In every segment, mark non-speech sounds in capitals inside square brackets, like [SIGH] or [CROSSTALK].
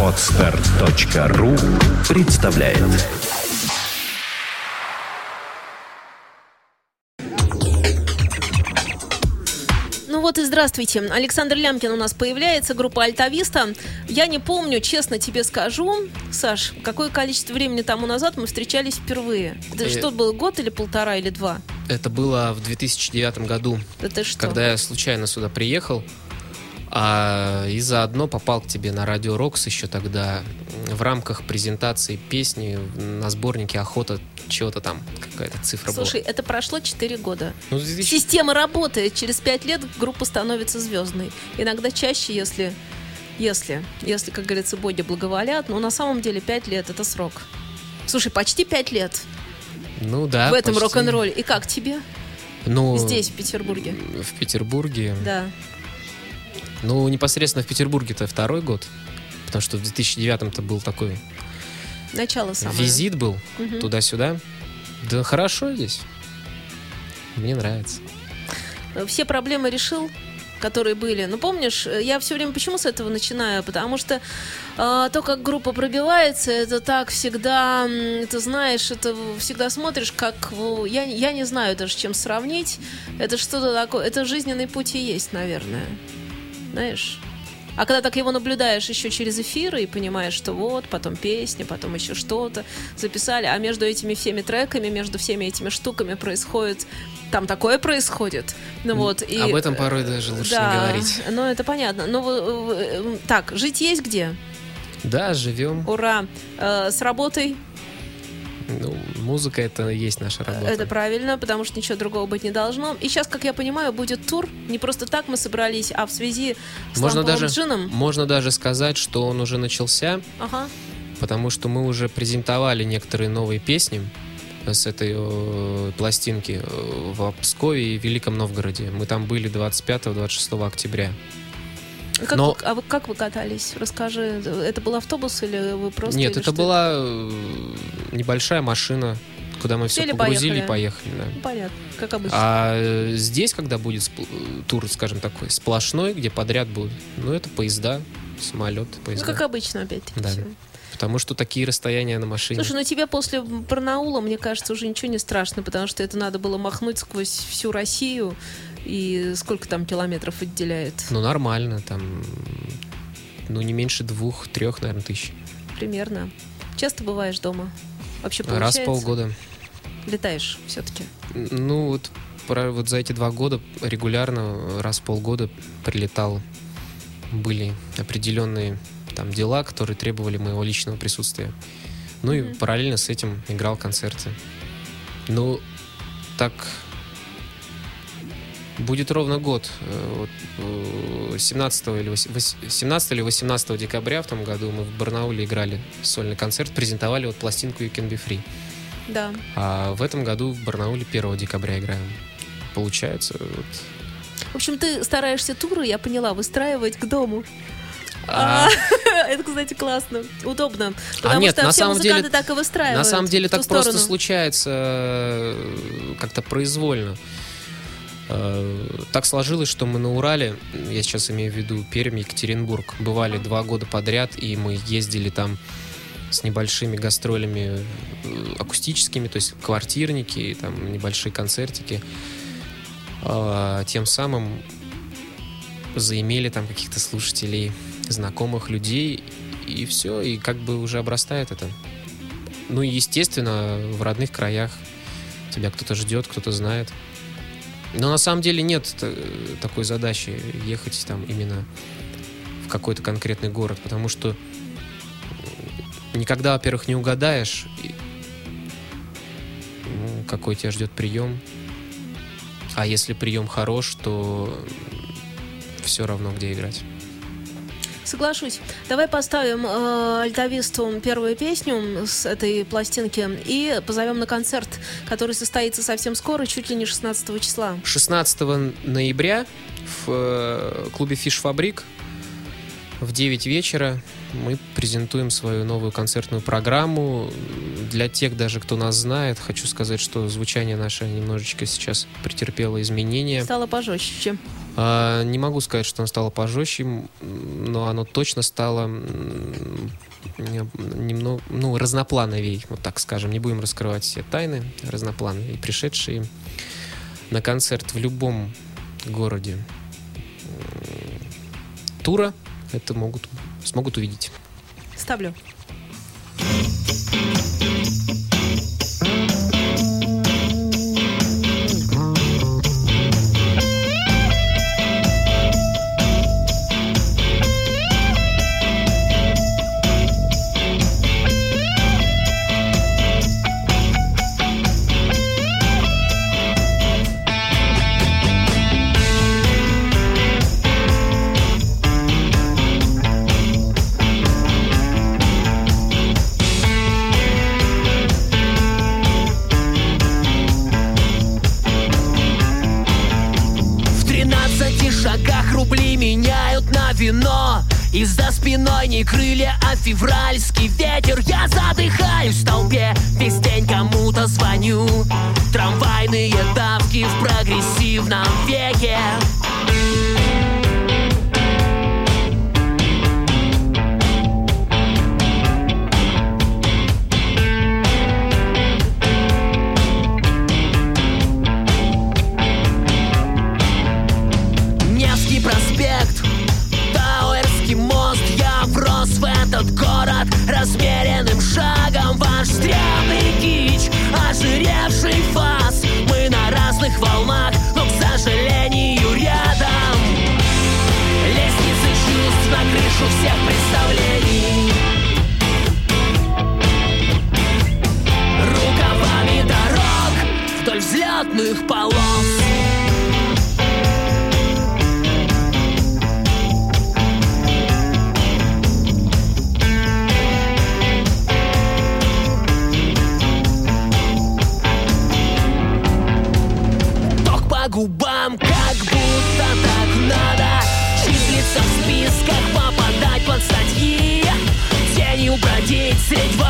Отстар.ру представляет Ну вот и здравствуйте. Александр Лямкин у нас появляется, группа Альтависта. Я не помню, честно тебе скажу, Саш, какое количество времени тому назад мы встречались впервые. Это Э, что было, год или полтора, или два? Это было в 2009 году, ты что? когда я случайно сюда приехал, а, и заодно попал к тебе на Радио Рокс еще тогда в рамках презентации песни на сборнике «Охота» чего-то там, какая-то цифра Слушай, это прошло 4 года. была. Ну, 2000 Система работает. Через 5 лет группа становится звездной. Иногда чаще, если, если, если, как говорится, боги благоволят. Но на самом деле 5 лет это срок. Слушай, почти 5 лет ну да, в этом почти. рок-н-ролле. И как тебе Ну, здесь, в Петербурге? В Петербурге. Да. Ну, непосредственно в Петербурге-то второй год. Потому что в 2009-м-то был такой Начало самое. визит был Мгм. туда-сюда. Да хорошо здесь. Мне нравится. все проблемы решил, которые были. Ну, помнишь, э, я все время почему с этого начинаю? Потому что э, то, как группа пробивается, это так всегда, ты знаешь, это всегда смотришь, как... Я, я не знаю даже, чем сравнить. Это что-то такое... Это жизненный путь и есть, наверное. Знаешь? А когда так его наблюдаешь еще через эфиры и понимаешь, что вот, потом песня, потом еще что-то записали, а между этими всеми треками, между всеми этими штуками происходит, там такое происходит. Ну вот, и... Об этом порой даже лучше да, не говорить. Ну, это понятно. Ну, э, э, так, жить есть где? Да, живем. Ура! Э, с работой Ну, музыка это и есть наша работа. это правильно, потому что ничего другого быть не должно. И сейчас, как я понимаю, будет тур. Не просто так мы собрались, а в связи с Можно даже, джином. можно даже сказать, что он уже начался, Ага. потому что мы уже презентовали некоторые новые песни с этой э, пластинки э, в Пскове и Великом Новгороде. Мы там были 25-26 октября. Как Но- вы- а вы как вы катались? Расскажи. Это был автобус или вы просто... Нет, это была э, небольшая машина, куда мы все Сели, погрузили и поехали. поехали. да. Ну, Понятно, как обычно. А э, здесь, когда будет э, тур, скажем такой, сплошной, где подряд будут, ну, это поезда, самолеты, ну, поезда. как обычно, опять-таки. Да. Потому что такие расстояния на машине. Слушай, ну тебе после Барнаула, мне кажется, уже ничего не страшно, потому что это надо было махнуть сквозь всю Россию. И сколько там километров отделяет? Ну, нормально, там, ну, не меньше двух-трех, наверное, тысяч. Примерно. Часто бываешь дома? Вообще Раз получается? в полгода. Летаешь все-таки. Ну, вот, про- вот за эти два года регулярно, раз в полгода прилетал. Были определенные там дела, которые требовали моего личного присутствия. Ну и Мгм. параллельно с этим играл концерты. Ну, так будет ровно год. Э, вот, э, 17 или, вось- вось- 17 или 18 декабря в том году мы в Барнауле играли сольный концерт, презентовали вот пластинку You Can Be Free. Да. А в этом году в Барнауле 1 декабря играем. Получается, вот. В общем, ты стараешься туры, я поняла, выстраивать к дому. А, [LAUGHS] Это, кстати, классно. Удобно. Потому нет, что на все самом деле- так и выстраивают. на самом деле так просто случается э, как-то произвольно. Э, Так сложилось, что мы на Урале, я сейчас имею в виду Пермь, Екатеринбург, бывали два года подряд, и мы ездили там с небольшими гастролями э, акустическими, то есть квартирники, там небольшие концертики. А, Тем самым заимели там каких-то слушателей, знакомых людей, и все, и как бы уже обрастает это. Ну и, естественно, в родных краях тебя кто-то ждет, кто-то знает. Но на самом деле нет такой задачи ехать там именно в какой-то конкретный город, потому что никогда, во-первых, не угадаешь, какой тебя ждет прием. А если прием хорош, то все равно, где играть. Соглашусь. Давай поставим э, альтависту первую песню с этой пластинки и позовем на концерт, который состоится совсем скоро, чуть ли не 16 числа. 16 ноября в э, клубе Фиш Фабрик в 9 вечера мы презентуем свою новую концертную программу. Для тех даже, кто нас знает, хочу сказать, что звучание наше немножечко сейчас претерпело изменения. Стало пожестче. А, не могу сказать, что оно стало пожестче, но оно точно стало немного, ну, разноплановей, вот так скажем. Не будем раскрывать все тайны разноплановые. И пришедшие на концерт в любом городе тура это могут, смогут увидеть. Ставлю. И за спиной не крылья, а февральский ветер. Я задыхаюсь в толпе, весь день кому-то звоню. Трамвайные давки в прогрессивном веке Stage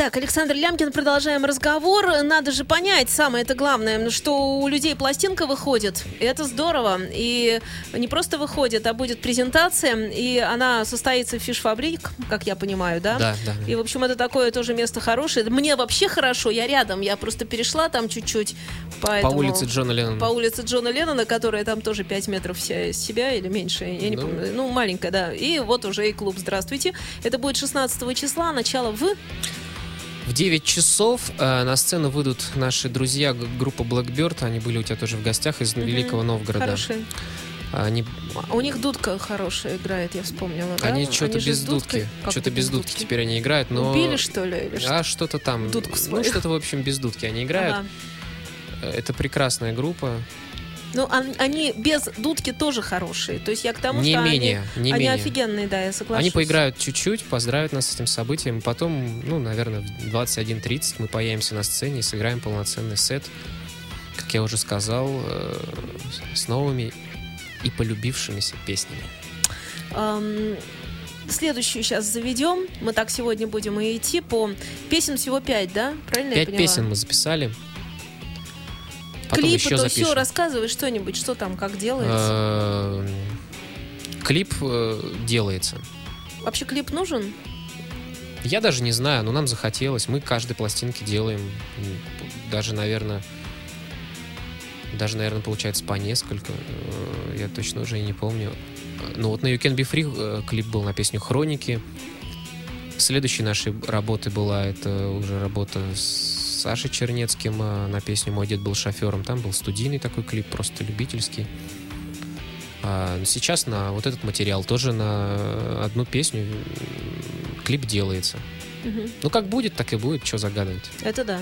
Итак, Александр Лямкин, продолжаем разговор. Надо же понять, самое это главное, что у людей пластинка выходит. И это здорово. И не просто выходит, а будет презентация. И она состоится в фиш-фабрик, как я понимаю, да? Да, да. И, в общем, это такое тоже место хорошее. Мне вообще хорошо, я рядом. Я просто перешла там чуть-чуть. По Поэтому... улице Джона Леннона. По улице Джона Леннона, которая там тоже 5 метров вся из себя или меньше, я не Ну. помню. Ну, маленькая, да. И вот уже и клуб «Здравствуйте». Это будет 16 числа, начало в... В 9 часов э, на сцену выйдут наши друзья, группа Blackbird. Они были у тебя тоже в гостях из Великого Новгорода. Хорошие. Они, А У них дудка хорошая играет, я вспомнила. да? они что-то же без дудки. Что-то без дудки теперь они играют, но... Убили, что ли? Или что? А что-то там. Дудку ну, свою. что-то, в общем, без дудки они играют. Ага. Э, Это прекрасная группа. Ну, он- они без дудки тоже хорошие. То есть я к тому, Не что менее, они, не они менее. офигенные, да, я соглашусь. Они поиграют чуть-чуть, поздравят нас с этим событием. Потом, ну, наверное, в 21.30 мы появимся на сцене и сыграем полноценный сет. Как я уже сказал, э, с новыми и полюбившимися песнями. Ам, следующую сейчас заведем. Мы так сегодня будем и идти по... Песен всего пять, да? Правильно я Пять поняла? песен мы записали. Потом Клипы, еще то все, рассказывай что-нибудь, что там, как делается. Э, Клип э, делается. Вообще клип нужен? Я даже не знаю, но нам захотелось. Мы каждой пластинки делаем. Даже, наверное, даже, наверное, получается по несколько. Э, Я точно уже и не помню. Э, Ну вот на You Can Be Free клип был на песню «Хроники». Следующей нашей работой была это уже работа с Сашей Чернецким э, на песню «Мой дед был шофером». Там был студийный такой клип, просто любительский. А сейчас на вот этот материал тоже на одну песню клип делается. Мгм. Ну, как будет, так и будет, что загадывать. Это да.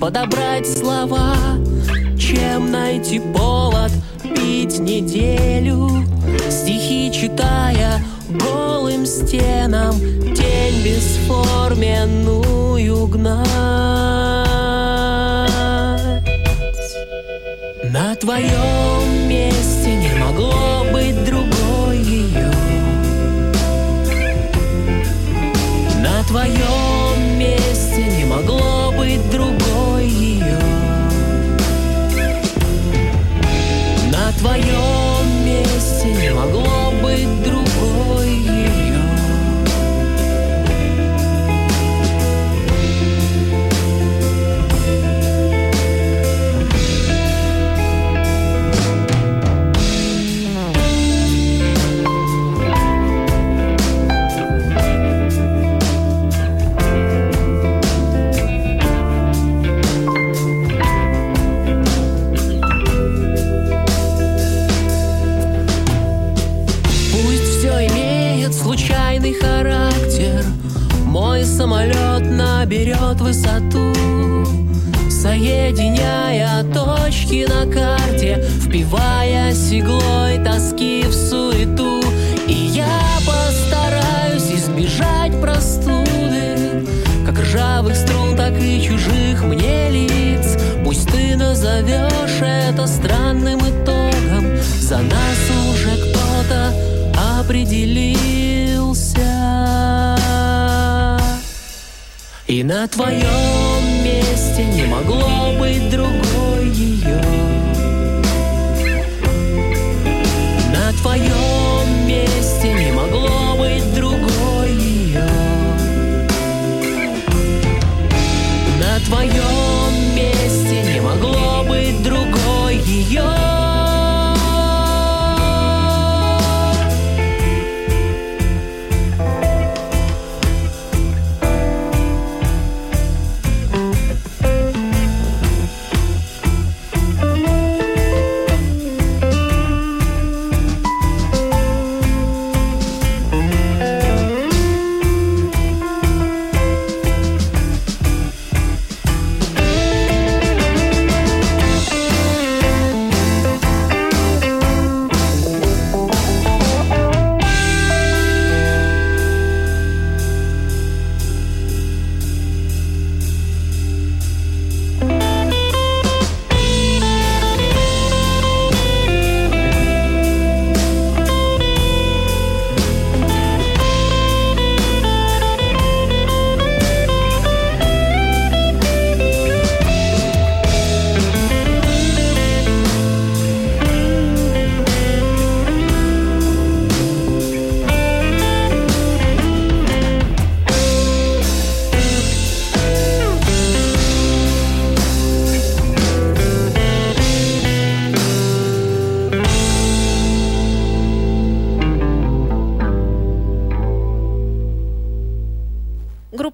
Подобрать слова, чем найти повод пить неделю. Стихи читая голым стенам, тень бесформенную гнать. На твоем месте не могло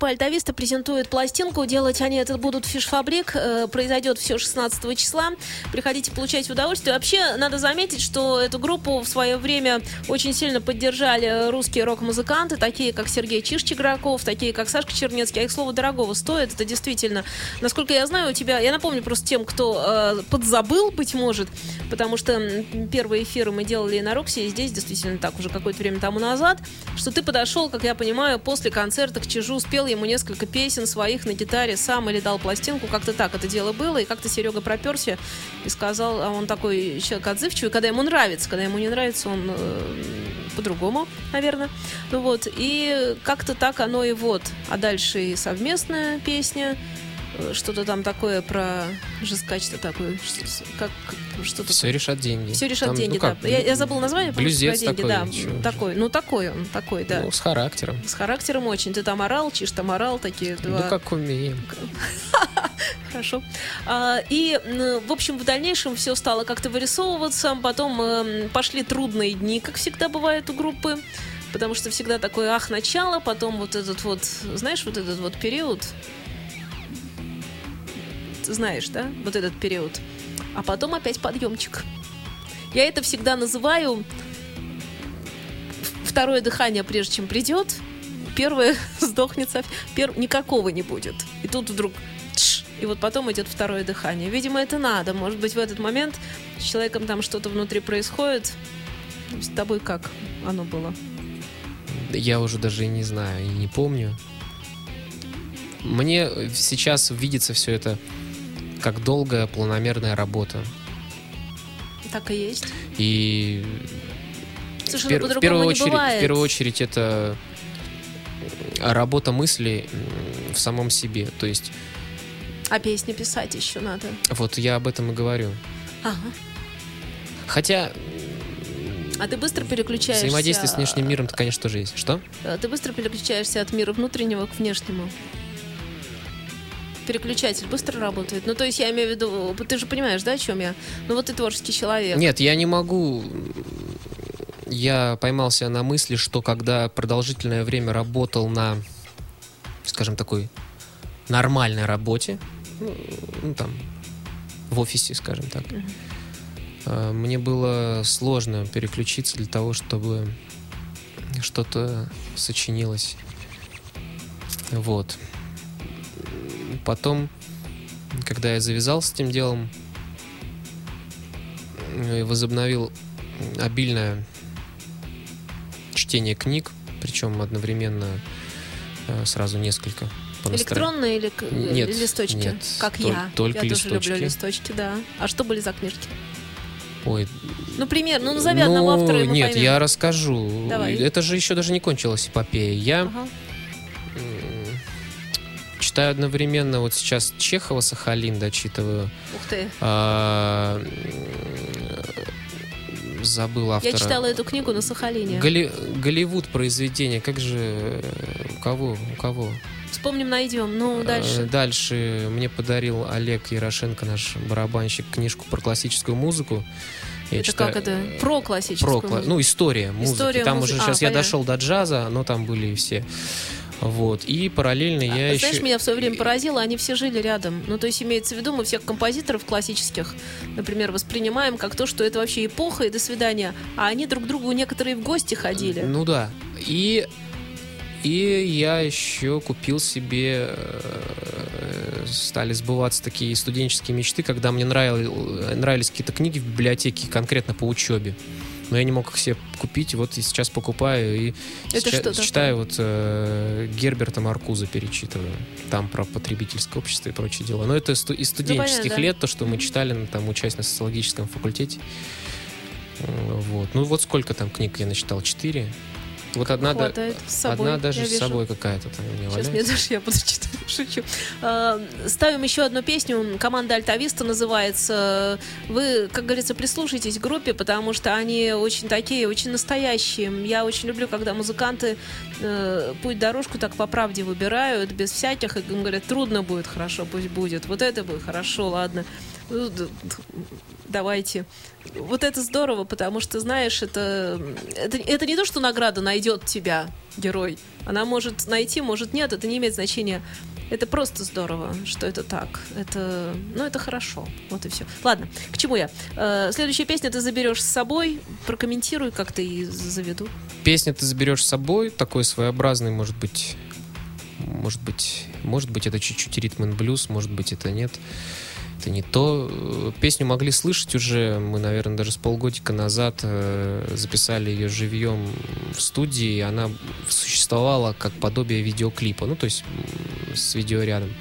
группа Альтависта презентует пластинку. Делать они это будут в Фишфабрик. Э, произойдет все 16 числа. Приходите получать удовольствие. Вообще, надо заметить, что эту группу в свое время очень сильно поддержали русские рок-музыканты, такие как Сергей Чиш-Чиграков, такие как Сашка Чернецкий. А их слово дорогого стоит. Это действительно, насколько я знаю, у тебя... Я напомню просто тем, кто э, подзабыл, быть может, потому что первые эфиры мы делали на Роксе, и здесь действительно так уже какое-то время тому назад, что ты подошел, как я понимаю, после концерта к Чижу, спел ему несколько песен своих на гитаре сам или дал пластинку, как-то так это дело было, и как-то Серега проперся и сказал, а он такой человек отзывчивый, когда ему нравится, когда ему не нравится, он э, по-другому, наверное. Ну вот, и как-то так оно и вот. А дальше и совместная песня, что-то там такое про жесткачество такое, как что-то. Все решат деньги. Все решат там, деньги, ну, как, да. Я, я забыл название, про деньги, такой, да. Чего? Такой, ну такой он, такой, да. Ну, с характером. С характером очень. Ты там орал, чиш там орал, такие два. Ну, как умеем. [LAUGHS] Хорошо. А, и, в общем, в дальнейшем все стало как-то вырисовываться. Потом э, пошли трудные дни, как всегда бывает у группы. Потому что всегда такое ах, начало, потом вот этот вот, знаешь, вот этот вот период, знаешь, да, вот этот период. А потом опять подъемчик. Я это всегда называю второе дыхание, прежде чем придет, первое [LAUGHS] сдохнется, пер... никакого не будет. И тут вдруг и вот потом идет второе дыхание. Видимо, это надо. Может быть, в этот момент с человеком там что-то внутри происходит. С тобой как оно было? Я уже даже и не знаю, и не помню. Мне сейчас видится все это как долгая планомерная работа. Так и есть. И Слушай, пер- ну, в, первую очередь, в первую очередь это работа мысли в самом себе. То есть. А песни писать еще надо. Вот я об этом и говорю. Ага. Хотя. А ты быстро переключаешься... Взаимодействие с внешним миром-то, конечно, тоже есть. Что? А ты быстро переключаешься от мира внутреннего к внешнему переключатель быстро работает? Ну, то есть я имею в виду, ты же понимаешь, да, о чем я? Ну, вот ты творческий человек. Нет, я не могу... Я поймался на мысли, что когда продолжительное время работал на, скажем, такой нормальной работе, ну, ну там, в офисе, скажем так, uh-huh. мне было сложно переключиться для того, чтобы что-то сочинилось. Вот. Потом, когда я завязал с этим делом, э, возобновил обильное чтение книг, причем одновременно э, сразу несколько. Электронные или нет, листочки? Нет, как тол- я. Только я листочки. тоже люблю листочки, да. А что были за книжки? Ой. Ну, пример, ну назови ну, одного автора, и мы Нет, поймем. я расскажу. Давай. Это же еще даже не кончилась эпопея. Я Ага. Читаю одновременно вот сейчас Чехова Сахалин дочитываю. Ух ты. А, забыл автора. Я читала эту книгу на Сахалине. Голли... Голливуд произведение, как же у кого, у кого? Вспомним, найдем. Ну, А, дальше. Дальше мне подарил Олег Ярошенко, наш барабанщик, книжку про классическую музыку. Я это читаю- как это? Про классическую про, музыку. ну, история музыки. История там музы- уже а, сейчас я понятно. дошел до джаза, но там были и все. Вот. И параллельно я А, еще... Знаешь, меня в свое время поразило, они все жили рядом. Ну, то есть имеется в виду, мы всех композиторов классических, например, воспринимаем как то, что это вообще эпоха и до свидания. А они друг к другу некоторые в гости ходили. Ну да. И, и я еще купил себе... э, Стали сбываться такие студенческие мечты, когда мне нравил- нравились какие-то книги в библиотеке конкретно по учебе. Но я не мог их себе купить, вот и сейчас покупаю и Это что такое? читаю вот э, Герберта Маркуза перечитываю. Там про потребительское общество и прочие дела. Но это из студенческих понятно, да. лет, то, что мы читали, ну, там, учась на социологическом факультете. Э, Вот. Ну вот сколько там книг я начитал? Четыре? Вот одна, да- с собой, одна даже я с вижу. собой какая-то там меня Сейчас мне даже я буду читать, [LAUGHS] шучу. А, Ставим еще одну песню. Команда Альтависта называется. Вы, как говорится, прислушайтесь к группе, потому что они очень такие, очень настоящие. Я очень люблю, когда музыканты э, путь дорожку так по правде выбирают, без всяких, и говорят, трудно будет, хорошо, пусть будет. Вот это будет хорошо, ладно. Давайте. Вот это здорово, потому что, знаешь, это, это, это не то, что награда найдет тебя, герой. Она может найти, может нет, это не имеет значения. Это просто здорово, что это так. Это, ну, это хорошо. Вот и все. Ладно, к чему я? Э, следующая песня ты заберешь с собой. Прокомментируй, как ты и заведу. Песню ты заберешь с собой, такой своеобразный, может быть, может быть, может быть, это чуть-чуть ритм and блюз, может быть, это нет. Это не то. Песню могли слышать уже, мы, наверное, даже с полгодика назад э, записали ее живьем в студии, она существовала как подобие видеоклипа, ну, то есть с видеорядом.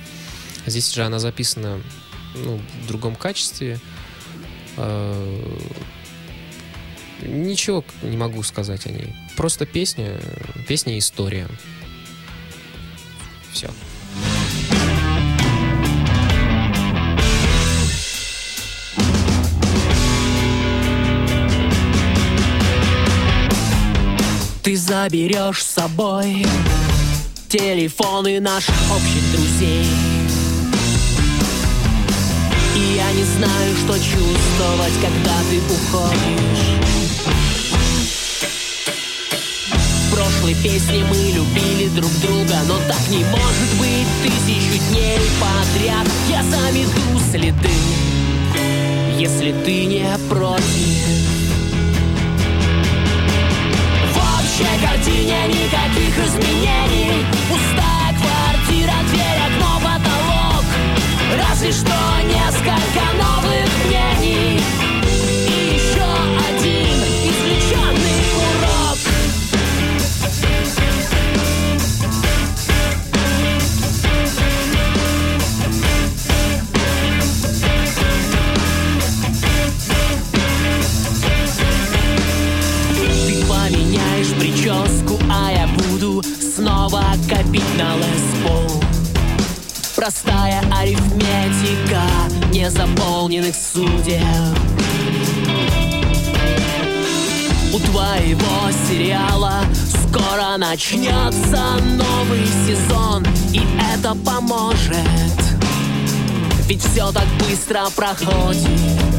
Здесь же она записана ну, в другом качестве. Э, Ничего не могу сказать о ней. Просто песня, песня и история. Все. Заберешь с собой телефоны наших общих друзей. И я не знаю, что чувствовать, когда ты уходишь. В прошлой песне мы любили друг друга, но так не может быть тысячу дней подряд. Я замету следы, если ты не против. Общей картине никаких изменений. Пустая квартира, дверь, окно, потолок. Разве что несколько новых мнений прическу, а я буду снова копить на лесбол Простая арифметика незаполненных судеб. У твоего сериала скоро начнется новый сезон И это поможет. Ведь все так быстро проходит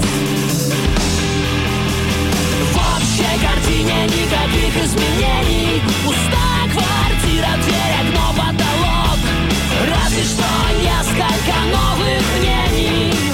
общей картине никаких изменений. Пустая квартира, дверь, окно, потолок. Разве что несколько новых мнений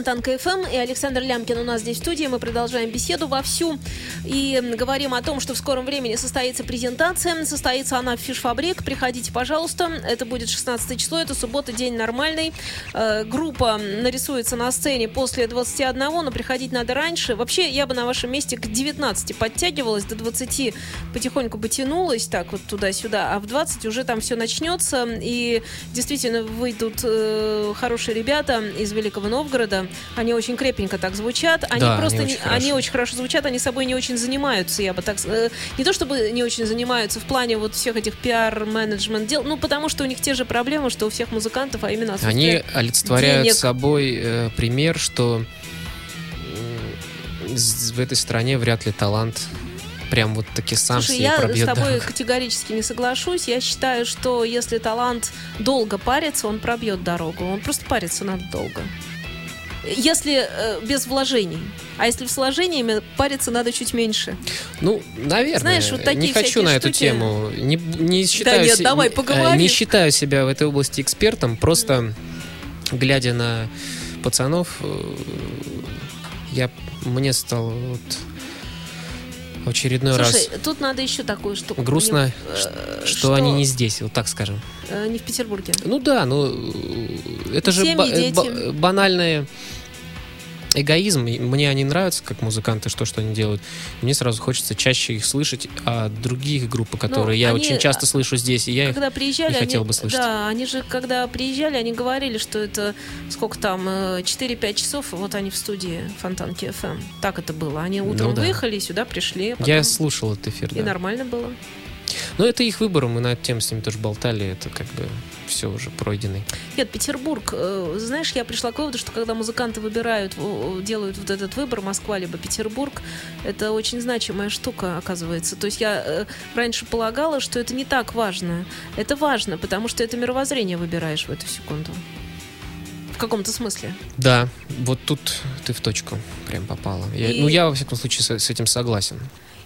это есть Фонтанка ФМ, и Александр Лямкин у нас здесь в студии. Мы продолжаем беседу вовсю и говорим о том, что в скором времени состоится презентация. Состоится она в Фишфабрик. Приходите, пожалуйста. Это будет 16 число, это суббота, день нормальный. Э, группа нарисуется на сцене после 21, но приходить надо раньше. Вообще, я бы на вашем месте к 19 подтягивалась, до 20 потихоньку бы тянулась, так вот туда-сюда, а в 20 уже там все начнется, и действительно выйдут э, хорошие ребята из Великого Новгорода. Они очень крепенько так звучат. Они Да, просто они очень хорошо. они очень хорошо звучат, они собой не очень занимаются, я бы так э, Не то чтобы не очень занимаются в плане вот всех этих пиар-менеджмент дел, ну потому что у них те же проблемы, что у всех музыкантов, а именно Они олицетворяют денег. собой э, пример, что в этой стране вряд ли талант прям вот таки сам Слушай, себе я пробьет с тобой дорогу. категорически не соглашусь. Я считаю, что если талант долго парится, он пробьет дорогу. Он просто парится надо долго. Если э, без вложений. А если с вложениями, париться надо чуть меньше. Ну, наверное. Знаешь, вот такие не хочу на эту штуки. тему. Не, не считаю нет, се- давай, э, поговорим. Не считаю себя в этой области экспертом. Просто глядя на пацанов, э, я мне стало вот в очередной Слушай, раз тут надо еще такую штуку. грустно, Не- ш- э, что, они не здесь, вот так скажем. э, не в Петербурге. Ну да, ну э, это же Семьи, ба- э, ба- дети. Эгоизм. Мне они нравятся, как музыканты, что, что они делают. Мне сразу хочется чаще их слышать, а других групп, которые я Ну, они- очень часто слышу здесь, и я их... Когда приезжали, не они, хотел бы слышать. да, они же, когда приезжали, они говорили, что это сколько там, э, 4-5 часов, вот они в студии Фонтанки FM. Так это было. Они утром Ну да. выехали, сюда пришли, а потом- Я слушал этот эфир, и да. нормально было. Но это их выбор, мы на эту тему с ними тоже болтали, это как бы все уже пройденный. Нет, Петербург, э, знаешь, я пришла к выводу, что когда музыканты выбирают, делают вот этот выбор, Москва либо Петербург, это очень значимая штука, оказывается. То есть я э, раньше полагала, что это не так важно. Это важно, потому что это мировоззрение выбираешь в эту секунду. В каком-то смысле. Да, вот тут ты в точку прям попала. Я- И- Ну, я, во всяком случае, с, с этим согласен.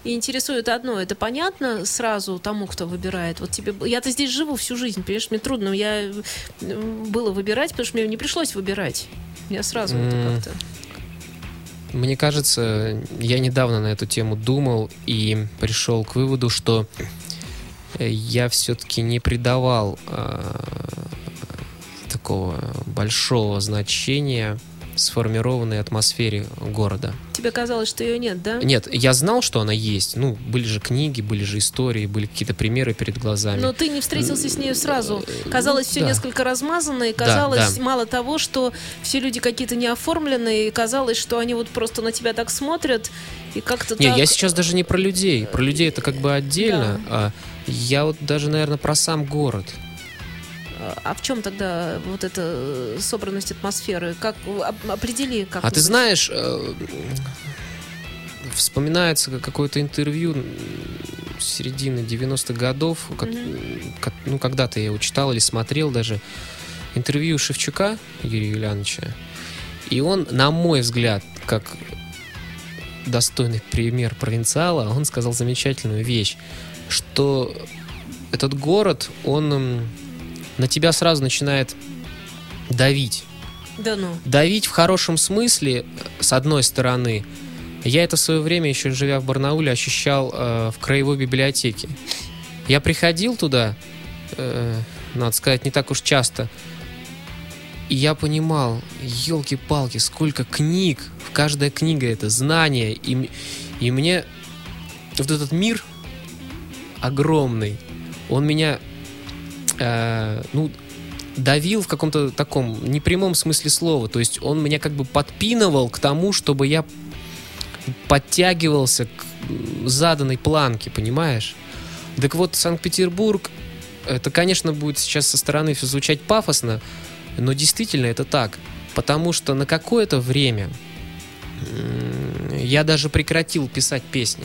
И интересует одно, это понятно сразу тому, кто выбирает. Вот тебе, я-то здесь живу всю жизнь, понимаешь, мне трудно, я было выбирать, потому что мне не пришлось выбирать. Я сразу это М. как-то. Мне кажется, я недавно на эту тему думал и пришел к выводу, что э, я все-таки не придавал э, такого большого значения сформированной атмосфере города. Тебе казалось, что ее нет, да? Нет, я знал, что она есть. Ну, были же книги, были же истории, были какие-то примеры перед глазами. Но ты не встретился с нею сразу. Казалось, все Да. несколько размазано, и казалось, да. мало того, что все люди какие-то неоформленные, и казалось, что они вот просто на тебя так смотрят, и как-то Не, так... я сейчас даже не про людей. Про людей это как бы отдельно. А я вот даже, наверное, про сам город. А в чем тогда вот эта э, собранность атмосферы? Как определи, как А ты знаешь, э, вспоминается какое-то интервью середины 90-х годов, как- как- ну, когда-то я его читал или смотрел даже, интервью Шевчука Юрия Юлиановича, и он, на мой взгляд, как достойный пример провинциала, он сказал замечательную вещь, что этот город, он на тебя сразу начинает давить Да ну. давить в хорошем смысле, с одной стороны. Я это в свое время, еще живя в Барнауле, ощущал э, в краевой библиотеке. Я приходил туда, э, надо сказать, не так уж часто, и я понимал, елки-палки, сколько книг, каждая книга это знание, и, и мне вот этот мир огромный, он меня, э, ну, давил в каком-то таком непрямом смысле слова. То есть он меня как бы подпинывал к тому, чтобы я подтягивался к заданной планке, понимаешь? Так вот, Санкт-Петербург, это, конечно, будет сейчас со стороны всё звучать пафосно, но действительно это так. Потому что на какое-то время я даже прекратил писать песни.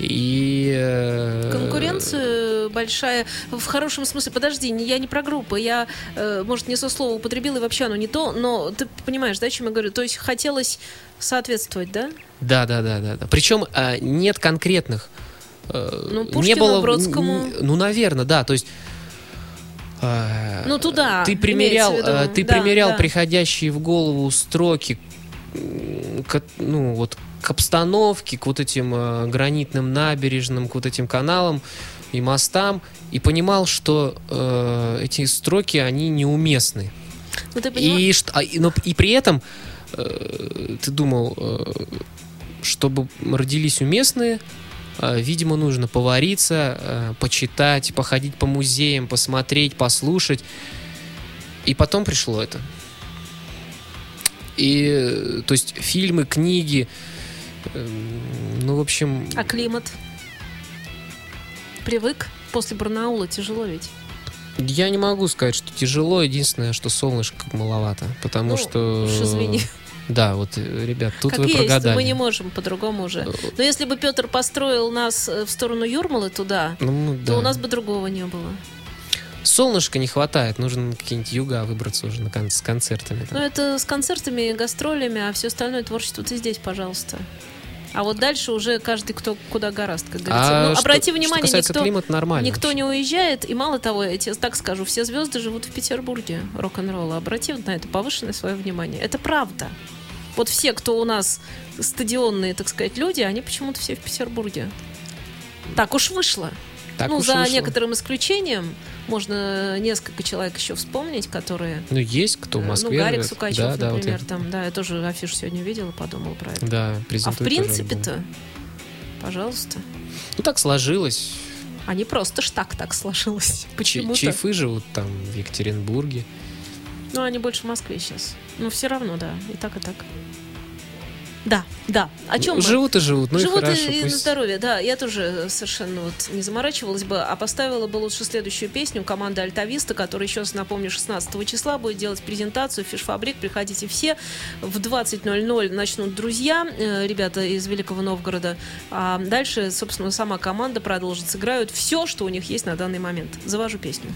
И... э, Конкуренция большая в хорошем смысле. Подожди, не- я не про группы. Я, э, может, не со слова употребила, и вообще оно не то, но ты понимаешь, да, о чем я говорю? То есть хотелось соответствовать, да? Да, да, да, да, да. Причем а, нет конкретных. э, Ну, не Пушкину, было, Бродскому. Ну, наверное, да. То есть. э, Ну, туда, Ты примерял, э, ты Да, примерял да. приходящие в голову строки, ну вот к обстановке, к вот этим э, гранитным набережным, к вот этим каналам и мостам, и понимал, что э, эти строки они неуместны. Ну, ты понимаешь? И, что, а, и- но, и при этом э, ты думал, э, чтобы родились уместные, э, видимо, нужно повариться, э, почитать, походить по музеям, посмотреть, послушать. И потом пришло это. И, э, то есть, фильмы, книги, эм, ну, в общем... А климат? Привык? После Барнаула тяжело ведь. Я не могу сказать, что тяжело. Единственное, что солнышко маловато. Потому Ну, что... уж извини. Да, вот, э, ребят, тут как вы есть, прогадали. мы не можем по-другому уже. Но если бы Петр построил нас э, в сторону Юрмалы туда, Ну, то да. у нас бы другого не было. Солнышка не хватает. Нужно какие-нибудь юга выбраться уже на кон- с концертами. там. Но это с концертами, гастролями, а все остальное творчество ты здесь, пожалуйста. А вот дальше уже каждый, кто куда гораст, как говорится. А ну, что- обрати что внимание, касается никто, климата, нормально никто вообще. не уезжает. И мало того, я тебе так скажу, все звезды живут в Петербурге рок-н-ролла. Обрати вот на это повышенное свое внимание. Это правда. Вот все, кто у нас стадионные, так сказать, люди, они почему-то все в Петербурге. Так уж вышло. Так ну, уж за вышло. некоторым исключением, можно несколько человек еще вспомнить, которые... Ну, есть кто в э, Москве Ну, Гарик. Сукачев, да, да, вот например, я- там, да, я тоже афишу сегодня видела, подумала про это. Да, а в принципе-то, пожалуйста, Ну, так сложилось. а не просто ж так так сложилось. Почему-то. Чайфы живут там в Екатеринбурге. Ну, они больше в Москве сейчас. Ну, все равно, да, и так, и так. Да, да. О чем мы? Живут и живут, ну Живут и хорошо. и, и на пусть- здоровье, да. Я тоже совершенно вот не заморачивалась бы, а поставила бы лучше следующую песню команды Альтависта, которая еще, раз напомню, 16 числа будет делать презентацию Фишфабрик. Приходите все. В 20.00 начнут друзья, э, ребята из Великого Новгорода. А дальше, собственно, сама команда продолжит. Сыграют все, что у них есть на данный момент. Завожу песню.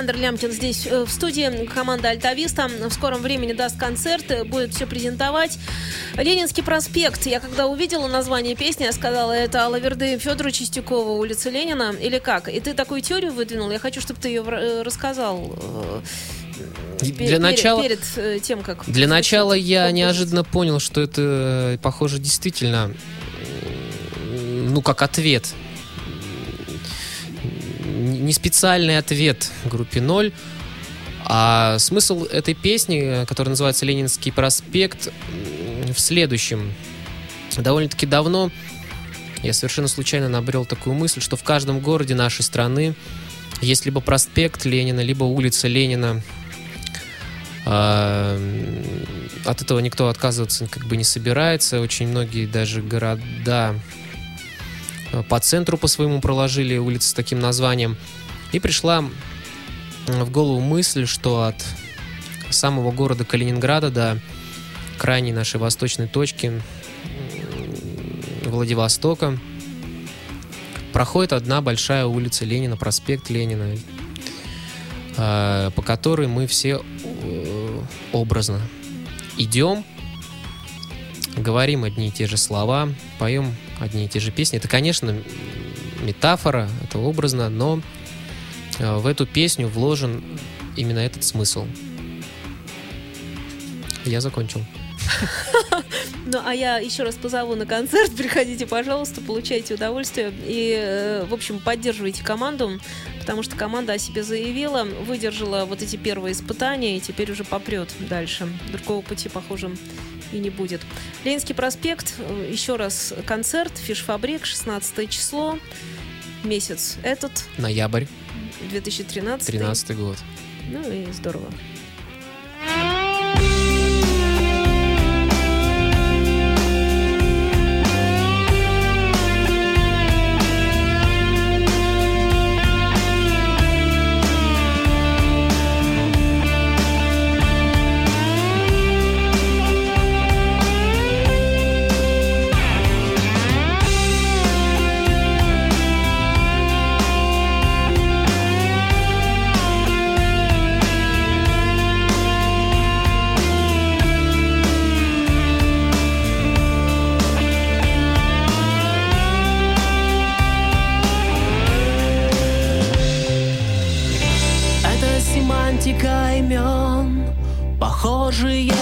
Александр Лямкин здесь э, в студии. Команда Альтависта в скором времени даст концерт, э, будет все презентовать. Ленинский проспект. Я когда увидела название песни, я сказала, это Алаверды Федора Чистякова, улица Ленина, или как? И ты такую теорию выдвинул. Я хочу, чтобы ты ее э, рассказал. Для перед, начала, перед тем, как... Для начала я композицию. неожиданно понял, что это, похоже, действительно, ну, как ответ. Не специальный ответ группе «Ноль», а смысл этой песни, которая называется «Ленинский проспект», в следующем. Довольно-таки давно я совершенно случайно набрел такую мысль, что в каждом городе нашей страны есть либо проспект Ленина, либо улица Ленина. А, От этого никто отказываться как бы не собирается. Очень многие даже города по центру по своему проложили улицы с таким названием. И пришла в голову мысль, что от самого города Калининграда до крайней нашей восточной точки Владивостока проходит одна большая улица Ленина, проспект Ленина, э, по которой мы все э, образно идем, говорим одни и те же слова, поем одни и те же песни. Это, конечно, метафора, это образно, но э, в эту песню вложен именно этот смысл. Я закончил. Ну, а я еще раз позову на концерт. Приходите, пожалуйста, получайте удовольствие. И, э, в общем, поддерживайте команду, потому что команда о себе заявила, выдержала вот эти первые испытания, и теперь уже попрет дальше. Другого пути, похоже, и не будет. Ленинский проспект, э, еще раз концерт, фишфабрик, 16 число, месяц этот, Ноябрь, 2013. 13 год. Ну и здорово. Похожие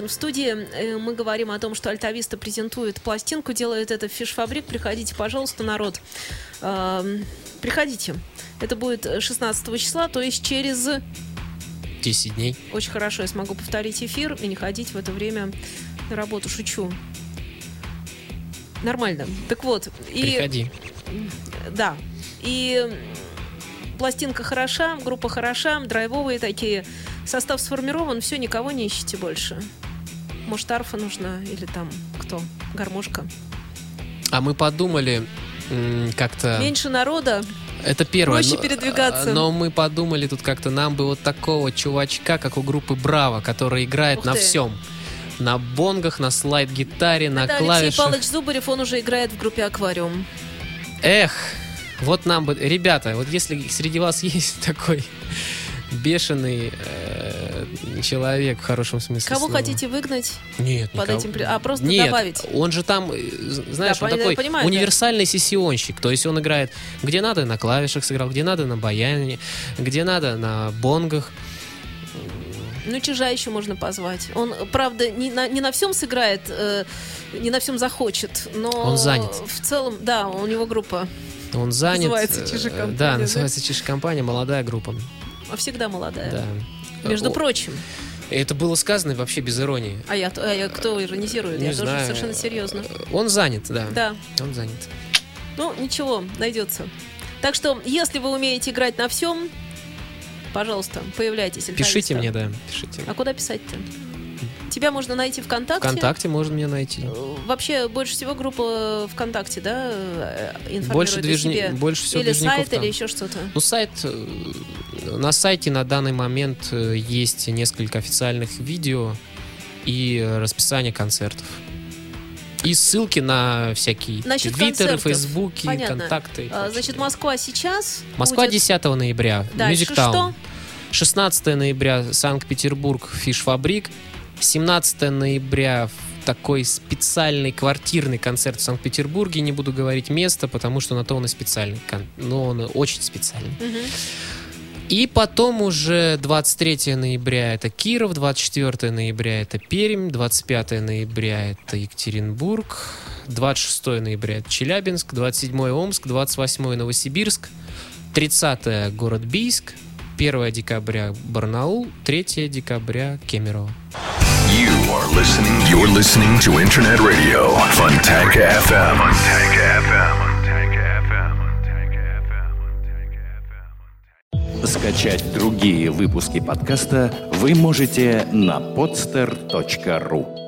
Лямкин в студии. Э, Мы говорим о том, что Альтависта презентует пластинку, делает это в фишфабрик. Приходите, пожалуйста, народ. Эм, Приходите. Это будет 16 числа, то есть через... 10 дней. Очень хорошо, я смогу повторить эфир и не ходить в это время на работу. Шучу. Нормально. Так вот. И... Приходи. Да. И пластинка хороша, группа хороша, драйвовые такие. Состав сформирован, все, никого не ищите больше. Может, арфа нужна или там кто? Гармошка. А мы подумали как-то... Меньше народа. Это первое. проще но- передвигаться. Но мы подумали тут как-то, нам бы вот такого чувачка, как у группы Браво, который играет Ух на ты. всем. На бонгах, на слайд-гитаре, на Алексей клавишах. Павлович Зубарев, он уже играет в группе «Аквариум». Эх, вот нам бы... Ребята, вот если среди вас [LAUGHS] есть такой бешеный э, человек в хорошем смысле Кого слова. хотите выгнать Нет, под никого. этим? А просто Нет, добавить? он же там, э, знаешь, Да, он такой понимаю, да. универсальный сессионщик. То есть он играет где надо на клавишах сыграл, где надо на баяне, где надо на бонгах. Ну, чижа еще можно позвать. Он, правда, не на, не на всем сыграет, э, не на всем захочет, но... Он занят. В целом, да, у него группа Он занят. Называется э, «Чижи-компания», Да, да? называется Чиж-компания, молодая группа. Всегда молодая. Да. Между О, прочим. Это было сказано вообще без иронии. А я, а я кто иронизирует? Не я тоже знаю. совершенно серьезно. Он занят, да. Да. Он занят. Ну, ничего, найдется. Так что, если вы умеете играть на всем, пожалуйста, появляйтесь. Пишите мне, да, пишите. А куда писать-то? Тебя можно найти ВКонтакте. ВКонтакте можно меня найти. Э, Вообще больше всего группа ВКонтакте, да, э, информирует Больше, движни... себе? больше всего Или сайт, там. или еще что-то. Ну, сайт... э, На сайте на данный момент есть несколько официальных видео и расписание концертов. И ссылки на всякие Насчет твиттеры, концертов. фейсбуки, Понятно. контакты. А. Значит, Москва сейчас Москва будет 10 ноября. Дальше Music Town. что? 16 ноября Санкт-Петербург Фишфабрик. 17 ноября в такой специальный квартирный концерт в Санкт-Петербурге. Не буду говорить место, потому что на то он и специальный. Но он очень специальный. Мгм. И потом уже 23 ноября это Киров, 24 ноября это Пермь, 25 ноября это Екатеринбург, 26 ноября это Челябинск, 27 Омск, 28 Новосибирск, 30 город Бийск, 1 декабря Барнаул, 3 декабря Кемерово. You are listening. You're listening to Internet Radio Funtank FM. Funtank FM. Скачать другие выпуски подкаста вы можете на podster.ru